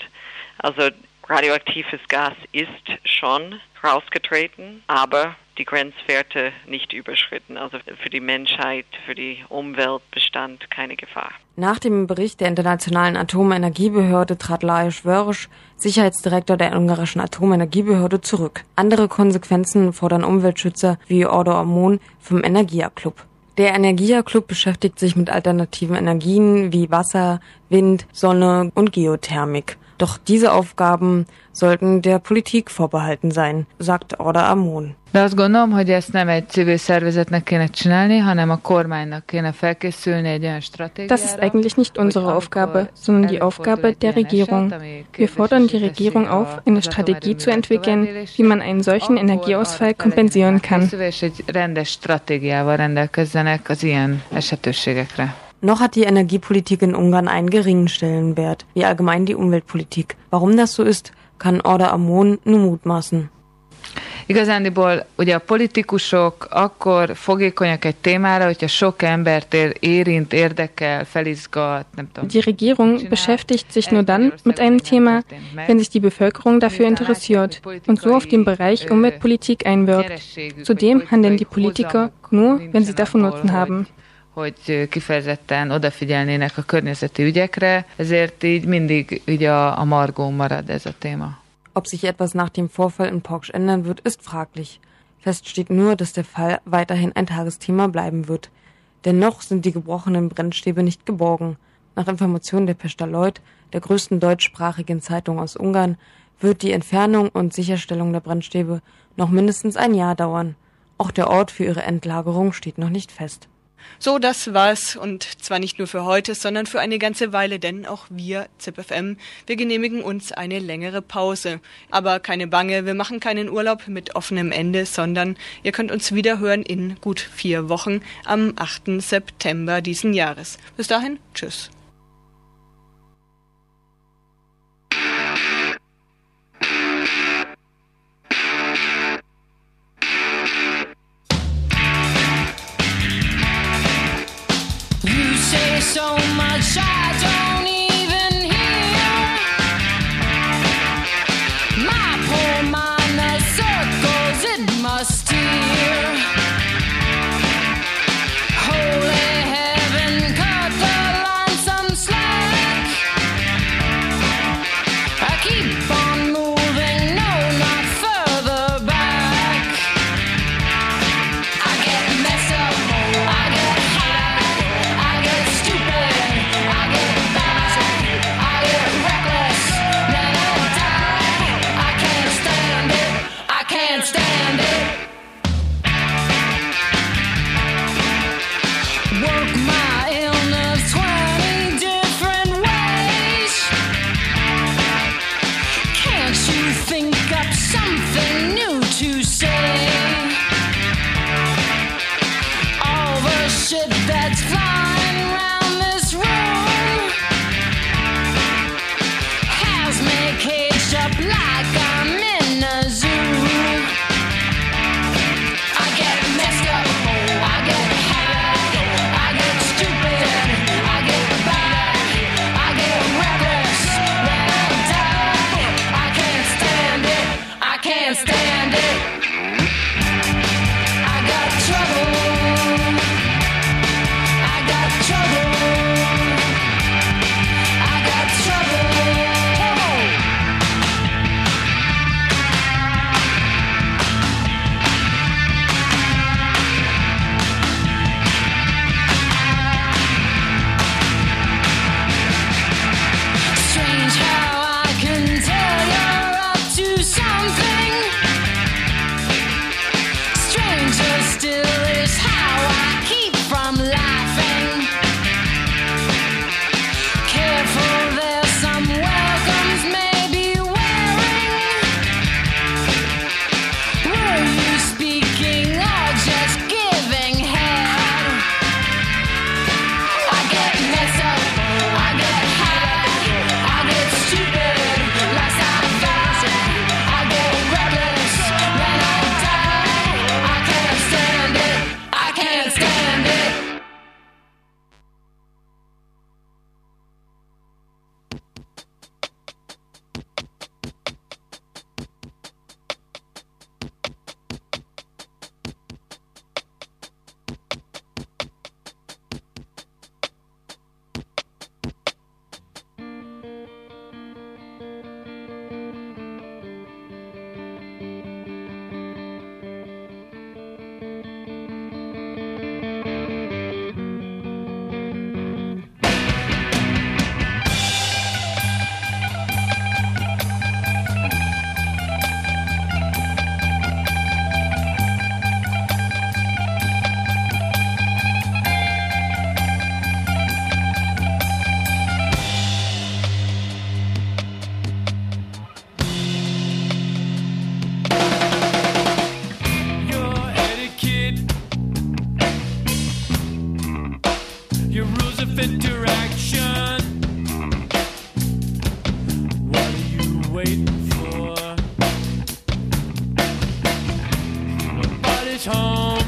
Also radioaktives Gas ist schon rausgetreten, aber die Grenzwerte nicht überschritten. Also für die Menschheit, für die Umwelt bestand keine Gefahr. Nach dem Bericht der Internationalen Atomenergiebehörde trat Lajos Wörisch, Sicherheitsdirektor der ungarischen Atomenergiebehörde, zurück. Andere Konsequenzen fordern Umweltschützer wie Ordo Amon vom Energia Club. Der Energia Club beschäftigt sich mit alternativen Energien wie Wasser, Wind, Sonne und Geothermik. Doch diese Aufgaben sollten der Politik vorbehalten sein, sagt Orda Amon. De azt gondolom, hogy ezt nem egy civil szervezetnek kéne csinálni, hanem a kormánynak kéne felkészülni egy olyan stratégiára. Das ist eigentlich nicht unsere Aufgabe, sondern die Aufgabe der Regierung. Wir fordern die Regierung auf, eine Strategie zu entwickeln, wie man einen solchen Energieausfall kompensieren kann. Rendes stratégiával rendelkezzenek az ilyen esetőségekre. Noch hat die Energiepolitik in Ungarn einen geringen Stellenwert, wie allgemein die Umweltpolitik. Warum das so ist, kann Orda Amon nur mutmaßen. Igazándiból ugye a politikusok akkor fogékonyak egy témára, hogyha sok embert érint, érdekel, felizgat, nem tudom. Die Regierung beschäftigt sich nur dann mit einem Thema, wenn sich die Bevölkerung dafür interessiert und so auf den Bereich Umweltpolitik einwirkt. Zudem handeln die Politiker nur, wenn sie davon Nutzen haben hogy kifejezetten odafigyelnének a környezeti ügyekre, ezért így mindig így a, a marad ez a téma. Ob sich etwas nach dem Vorfall in Porksch ändern wird, ist fraglich. Fest steht nur, dass der Fall weiterhin ein Tagesthema bleiben wird. Denn noch sind die gebrochenen Brennstäbe nicht geborgen. Nach Informationen der Pestaloid, der größten deutschsprachigen Zeitung aus Ungarn, wird die Entfernung und Sicherstellung der Brennstäbe noch mindestens ein Jahr dauern. Auch der Ort für ihre Endlagerung steht noch nicht fest. So, das war's und zwar nicht nur für heute, sondern für eine ganze Weile, denn auch wir, ZipFM, wir genehmigen uns eine längere Pause. Aber keine Bange, wir machen keinen Urlaub mit offenem Ende, sondern ihr könnt uns wieder hören in gut vier Wochen am 8. September diesen Jahres. Bis dahin, tschüss. So much. I home.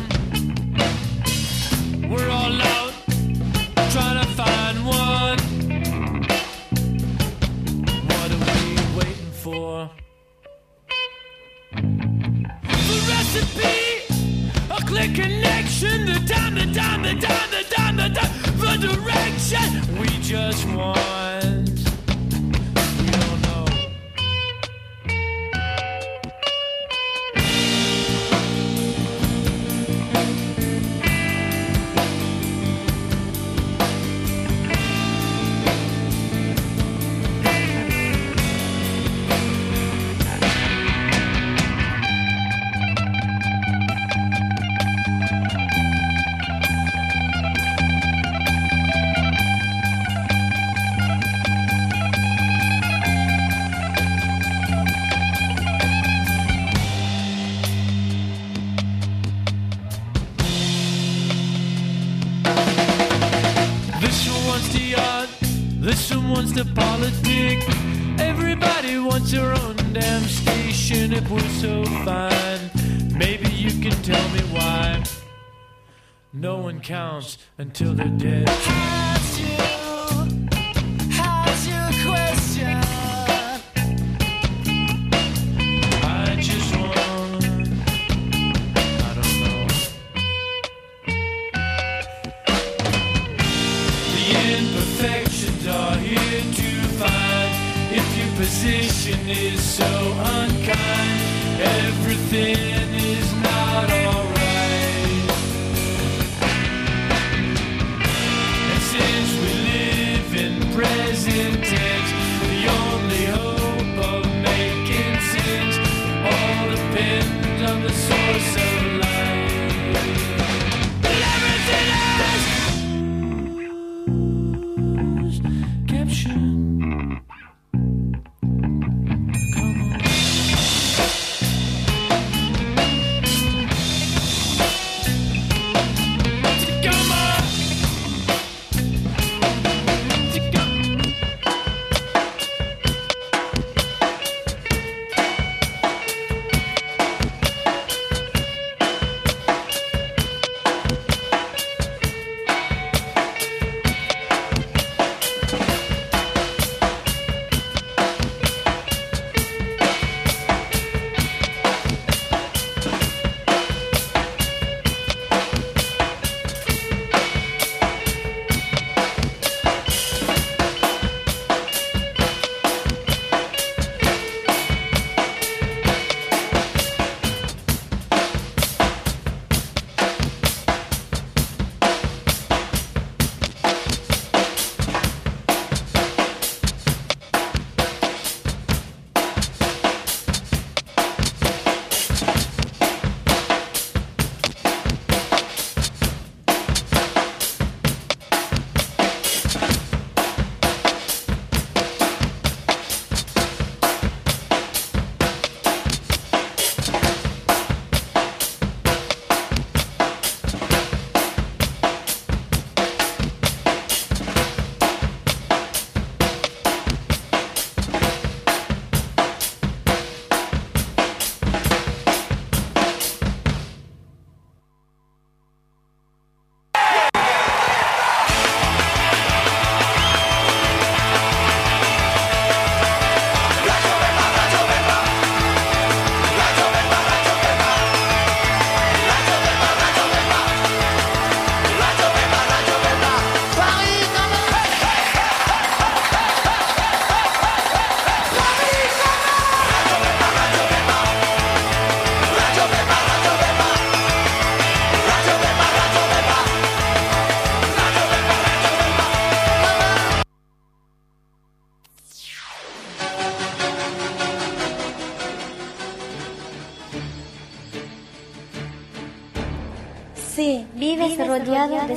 so sad.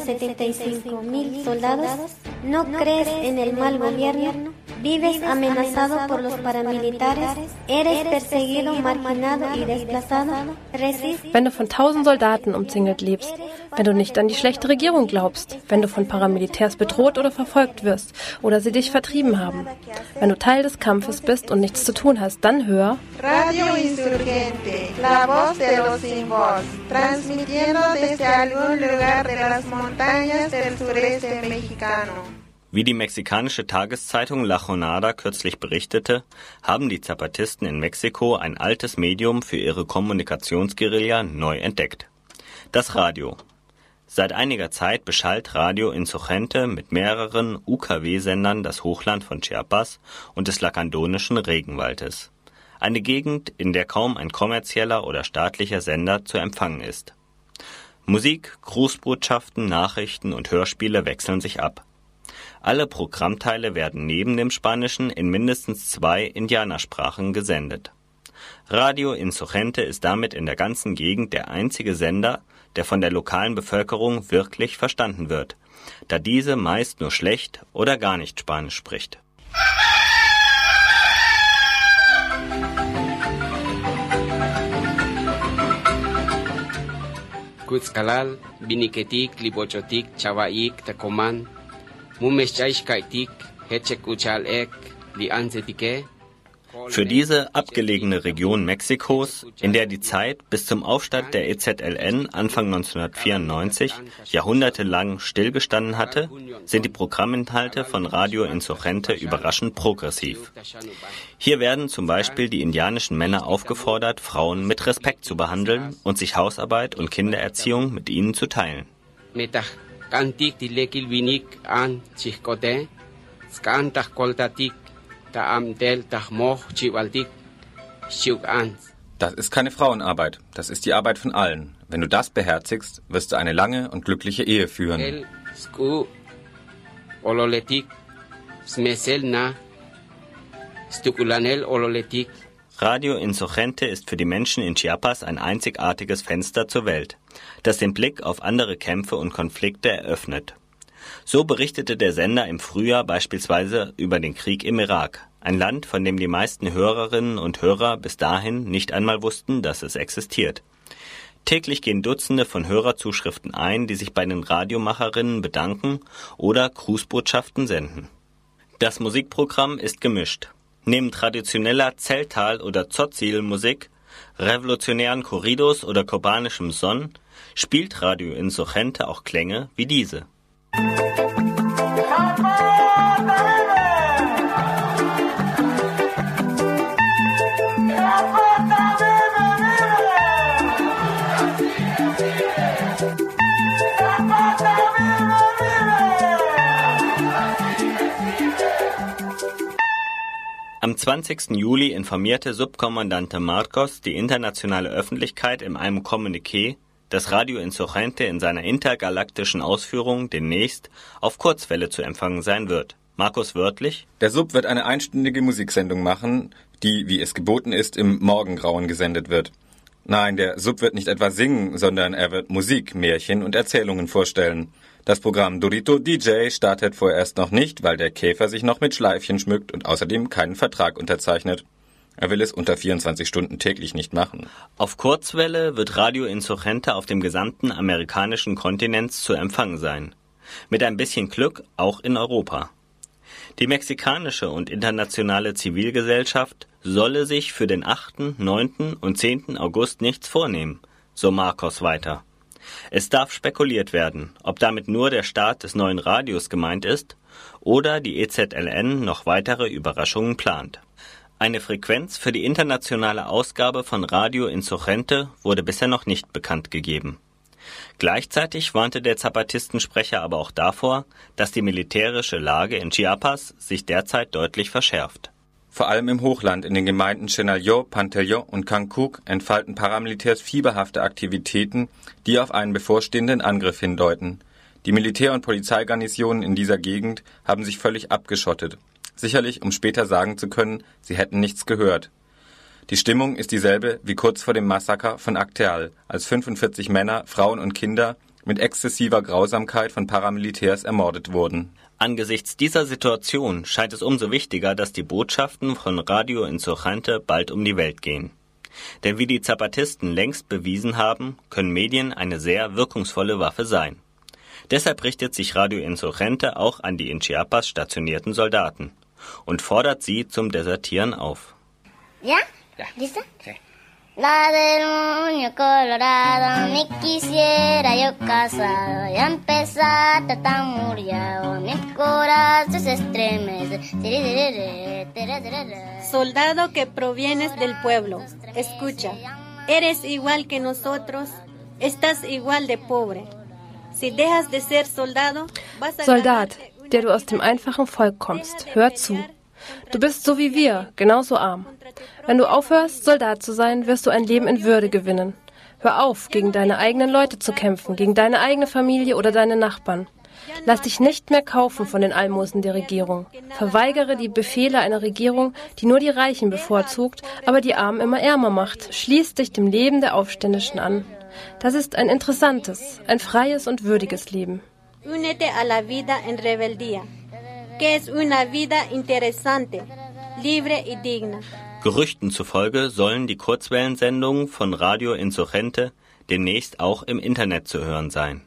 75 mil soldados. ¿No crees en el mal gobierno? vives amenazado por los paramilitares, eres perseguido, marginado y desplazado, resistes. Wenn du von tausend Soldaten umzingelt lebst, wenn du nicht an die schlechte Regierung glaubst, wenn du von Paramilitärs bedroht oder verfolgt wirst oder sie dich vertrieben haben, wenn du Teil des Kampfes bist und nichts zu tun hast, dann hör Radio Insurgente, la voz de los sin voz, transmitiendo desde algún lugar de las montañas del sureste mexicano. Wie die mexikanische Tageszeitung La Jornada kürzlich berichtete, haben die Zapatisten in Mexiko ein altes Medium für ihre Kommunikationsguerilla neu entdeckt. Das Radio. Seit einiger Zeit beschallt Radio Insurgente mit mehreren UKW-Sendern das Hochland von Chiapas und des lakandonischen Regenwaldes. Eine Gegend, in der kaum ein kommerzieller oder staatlicher Sender zu empfangen ist. Musik, Grußbotschaften, Nachrichten und Hörspiele wechseln sich ab. Alle Programmteile werden neben dem Spanischen in mindestens zwei Indianersprachen gesendet. Radio Insurgente ist damit in der ganzen Gegend der einzige Sender, der von der lokalen Bevölkerung wirklich verstanden wird, da diese meist nur schlecht oder gar nicht Spanisch spricht. Kutzkalal, Biniketik, Libochotik, Chawaik, Takoman, Mumeschaisch Kaitik, Hetchek Uchalek, Lianzetike, Für diese abgelegene Region Mexikos, in der die Zeit bis zum Aufstand der EZLN Anfang 1994 jahrhundertelang stillgestanden hatte, sind die Programminhalte von Radio Insurgente überraschend progressiv. Hier werden zum Beispiel die indianischen Männer aufgefordert, Frauen mit Respekt zu behandeln und sich Hausarbeit und Kindererziehung mit ihnen zu teilen. Das ist keine Frauenarbeit, das ist die Arbeit von allen. Wenn du das beherzigst, wirst du eine lange und glückliche Ehe führen. Radio Insurgente ist für die Menschen in Chiapas ein einzigartiges Fenster zur Welt, das den Blick auf andere Kämpfe und Konflikte eröffnet. So berichtete der Sender im Frühjahr beispielsweise über den Krieg im Irak, ein Land, von dem die meisten Hörerinnen und Hörer bis dahin nicht einmal wussten, dass es existiert. Täglich gehen Dutzende von Hörerzuschriften ein, die sich bei den Radiomacherinnen bedanken oder Grußbotschaften senden. Das Musikprogramm ist gemischt. Neben traditioneller Zeltal- oder Tzotzil-Musik, revolutionären Corridos oder kubanischem Son spielt Radio Insurgente auch Klänge wie diese. Am 20. Juli informierte Subkommandante Marcos die internationale Öffentlichkeit in einem Kommuniqué, dass Radio Insurgente in seiner intergalaktischen Ausführung demnächst auf Kurzwelle zu empfangen sein wird. Markus wörtlich? Der Sub wird eine einstündige Musiksendung machen, die, wie es geboten ist, im Morgengrauen gesendet wird. Nein, der Sub wird nicht etwa singen, sondern er wird Musik, Märchen und Erzählungen vorstellen. Das Programm Dorito DJ startet vorerst noch nicht, weil der Käfer sich noch mit Schleifchen schmückt und außerdem keinen Vertrag unterzeichnet. Er will es unter 24 Stunden täglich nicht machen. Auf Kurzwelle wird Radio Insurgente auf dem gesamten amerikanischen Kontinent zu empfangen sein. Mit ein bisschen Glück auch in Europa. Die mexikanische und internationale Zivilgesellschaft solle sich für den 8., 9. und 10. August nichts vornehmen, so Marcos weiter. Es darf spekuliert werden, ob damit nur der Start des neuen Radios gemeint ist oder die EZLN noch weitere Überraschungen plant. Eine Frequenz für die internationale Ausgabe von Radio Insurgente wurde bisher noch nicht bekannt gegeben. Gleichzeitig warnte der Zapatistensprecher aber auch davor, dass die militärische Lage in Chiapas sich derzeit deutlich verschärft. Vor allem im Hochland in den Gemeinden Chenallo, Pantello und Cancún entfalten Paramilitärs fieberhafte Aktivitäten, die auf einen bevorstehenden Angriff hindeuten. Die Militär- und Polizeigarnisonen in dieser Gegend haben sich völlig abgeschottet. Sicherlich, um später sagen zu können, sie hätten nichts gehört. Die Stimmung ist dieselbe wie kurz vor dem Massaker von Acteal, als 45 Männer, Frauen und Kinder mit exzessiver Grausamkeit von Paramilitärs ermordet wurden. Angesichts dieser Situation scheint es umso wichtiger, dass die Botschaften von Radio Insurgente bald um die Welt gehen. Denn wie die Zapatisten längst bewiesen haben, können Medien eine sehr wirkungsvolle Waffe sein. Deshalb richtet sich Radio Insurgente auch an die in Chiapas stationierten Soldaten und fordert sie zum Desertieren auf. Ja? Ja. ¿Lista? Sí. La del moño colorado, me quisiera yo casado y empezar tan muriado, mi corazón se estremece. Soldado que provienes del pueblo, escucha, eres igual que nosotros, estás igual de pobre. Si dejas de ser soldado, vas a Soldat, der du aus dem einfachen Volk kommst, hör zu. Du bist so wie wir, genauso arm. Wenn du aufhörst, Soldat zu sein, wirst du ein Leben in Würde gewinnen. Hör auf, gegen deine eigenen Leute zu kämpfen, gegen deine eigene Familie oder deine Nachbarn. Lass dich nicht mehr kaufen von den Almosen der Regierung. Verweigere die Befehle einer Regierung, die nur die Reichen bevorzugt, aber die Armen immer ärmer macht. Schließ dich dem Leben der Aufständischen an. Das ist ein interessantes, ein freies und würdiges Leben. Únete a la vida en rebeldía, que es una vida interesante, libre y digna. Gerüchten zufolge sollen die Kurzwellensendungen von Radio Insurgente demnächst auch im Internet zu hören sein.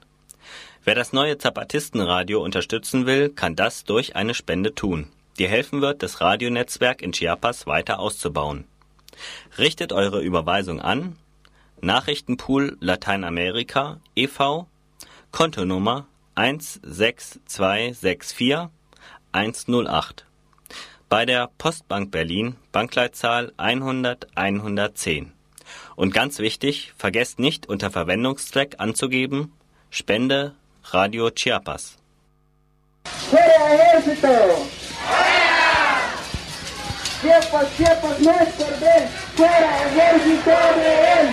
Wer das neue Zapatistenradio unterstützen will, kann das durch eine Spende tun, die helfen wird, das Radionetzwerk in Chiapas weiter auszubauen. Richtet eure Überweisung an Nachrichtenpool Lateinamerika e.V. Kontonummer 16264 108 bei der Postbank Berlin Bankleitzahl 100 110. Und ganz wichtig, vergesst nicht unter Verwendungszweck anzugeben Spende Radio Chiapas. ¡Fuera ejército! Chiapas, Chiapas fuera ejército de él.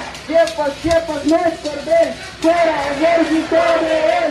Fuera ejército de él.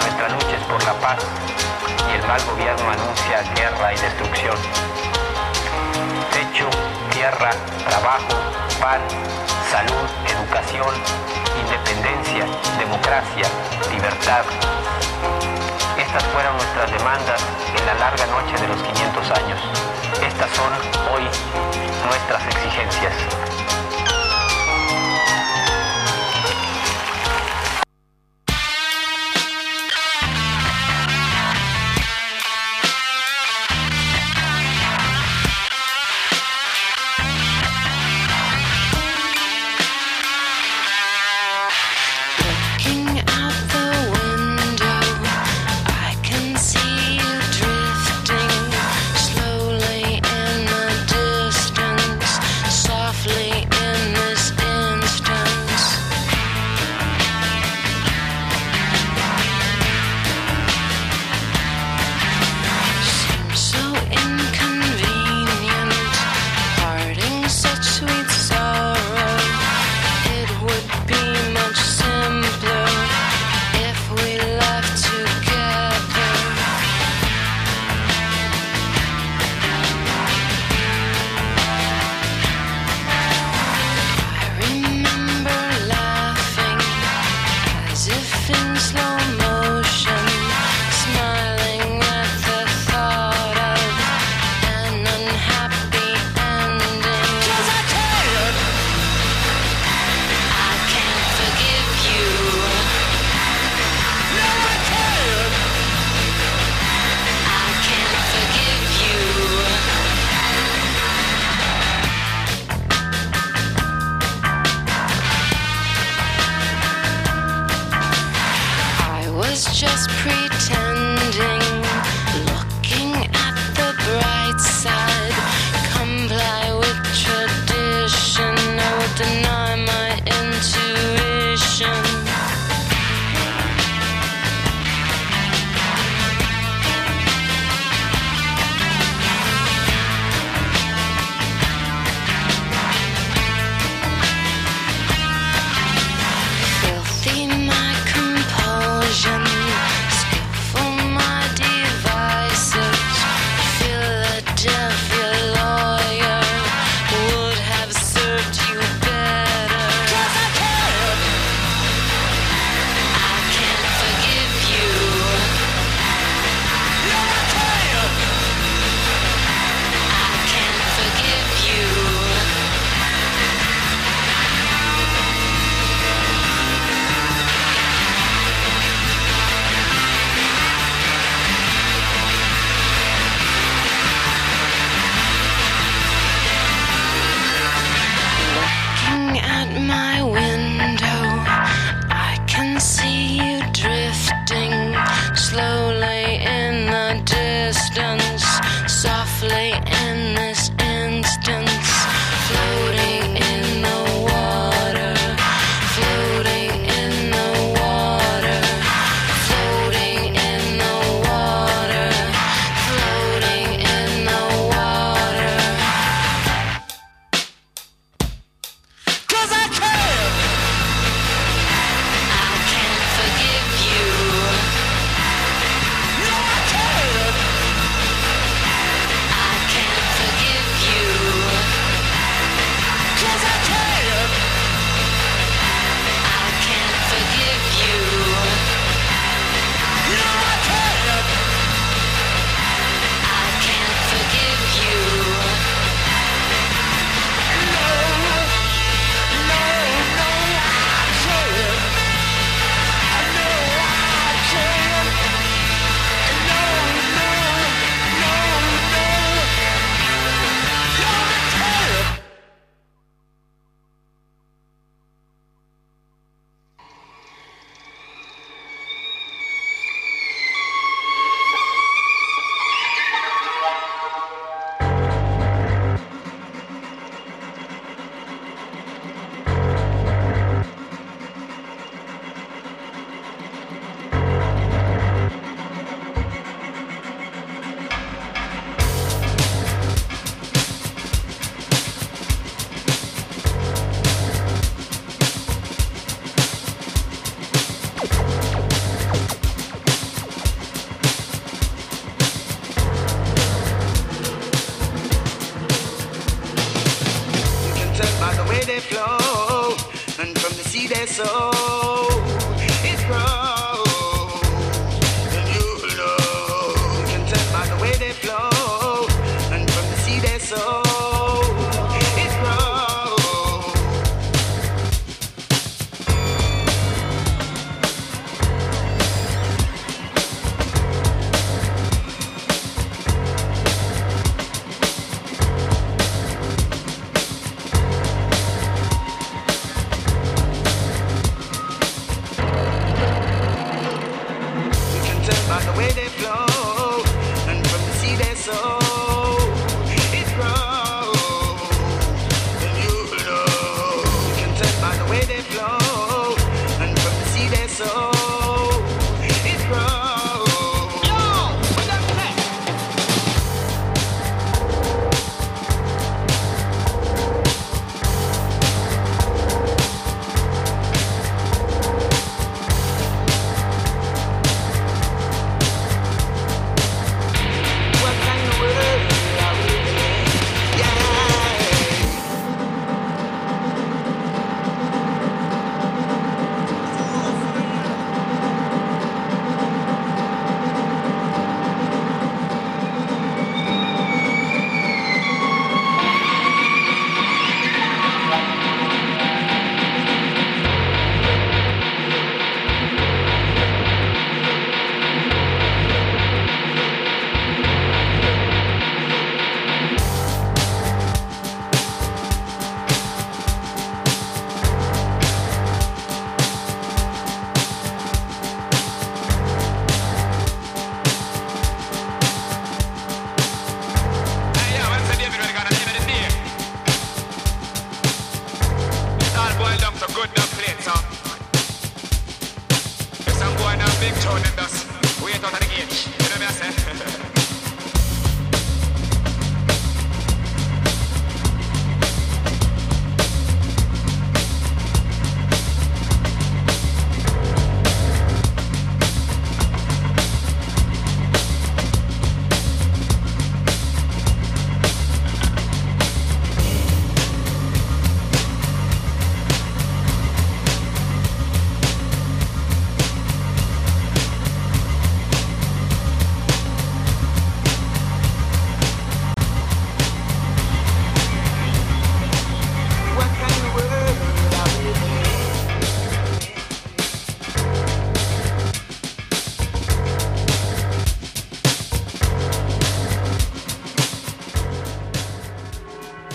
Nuestra lucha es por la paz y el mal gobierno anuncia guerra y destrucción. Techo, tierra, trabajo, pan, salud, educación, independencia, democracia, libertad. Estas fueron nuestras demandas en la larga noche de los 500 años. Estas son hoy nuestras exigencias.